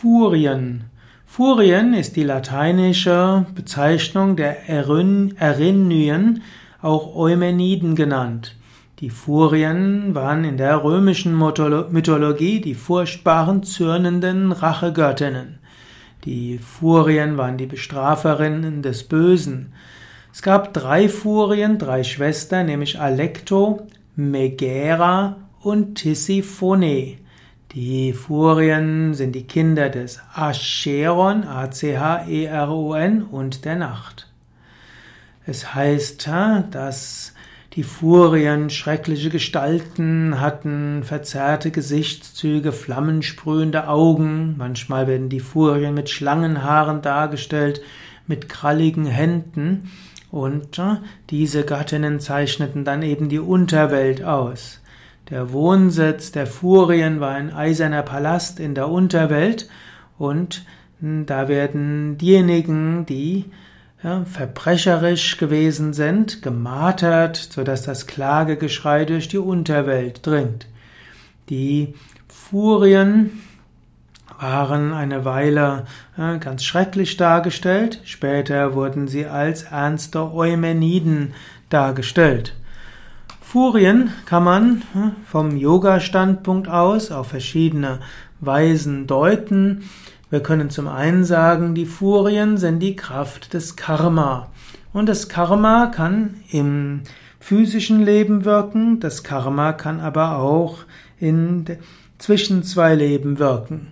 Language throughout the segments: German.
Furien. Furien ist die lateinische Bezeichnung der Erinnyen, auch Eumeniden genannt. Die Furien waren in der römischen Mythologie die furchtbaren, zürnenden Rachegöttinnen. Die Furien waren die Bestraferinnen des Bösen. Es gab drei Furien, drei Schwestern, nämlich Alecto, Megera und Tisiphone. Die Furien sind die Kinder des Acheron, A-C-H-E-R-O-N und der Nacht. Es heißt, dass die Furien schreckliche Gestalten hatten, verzerrte Gesichtszüge, flammensprühende Augen. Manchmal werden die Furien mit Schlangenhaaren dargestellt, mit kralligen Händen. Und diese Gattinnen zeichneten dann eben die Unterwelt aus. Der Wohnsitz der Furien war ein eiserner Palast in der Unterwelt und hm, da werden diejenigen, die ja, verbrecherisch gewesen sind, gemartert, sodass das Klagegeschrei durch die Unterwelt dringt. Die Furien waren eine Weile ja, ganz schrecklich dargestellt, später wurden sie als ernste Eumeniden dargestellt. Furien kann man hm, vom Yoga-Standpunkt aus auf verschiedene Weisen deuten. Wir können zum einen sagen, die Furien sind die Kraft des Karma. Und das Karma kann im physischen Leben wirken, das Karma kann aber auch in zwischen zwei Leben wirken.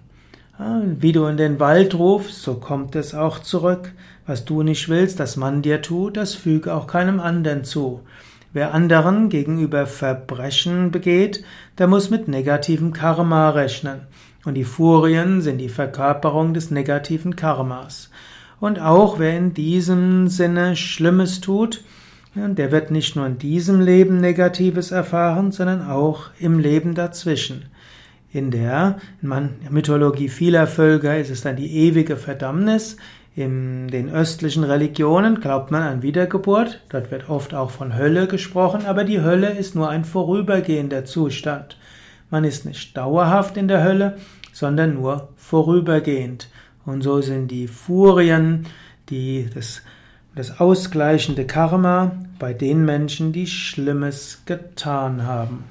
Wie du in den Wald rufst, so kommt es auch zurück. Was du nicht willst, dass man dir tut, das füge auch keinem anderen zu. Wer anderen gegenüber Verbrechen begeht, der muss mit negativem Karma rechnen. Und die Furien sind die Verkörperung des negativen Karmas. Und auch wer in diesem Sinne Schlimmes tut, der wird nicht nur in diesem Leben Negatives erfahren, sondern auch im Leben dazwischen. In der Mythologie vieler Völker ist es dann die ewige Verdammnis, in den östlichen Religionen glaubt man an Wiedergeburt, dort wird oft auch von Hölle gesprochen, aber die Hölle ist nur ein vorübergehender Zustand. Man ist nicht dauerhaft in der Hölle, sondern nur vorübergehend. Und so sind die Furien, die das, das ausgleichende Karma bei den Menschen, die Schlimmes getan haben.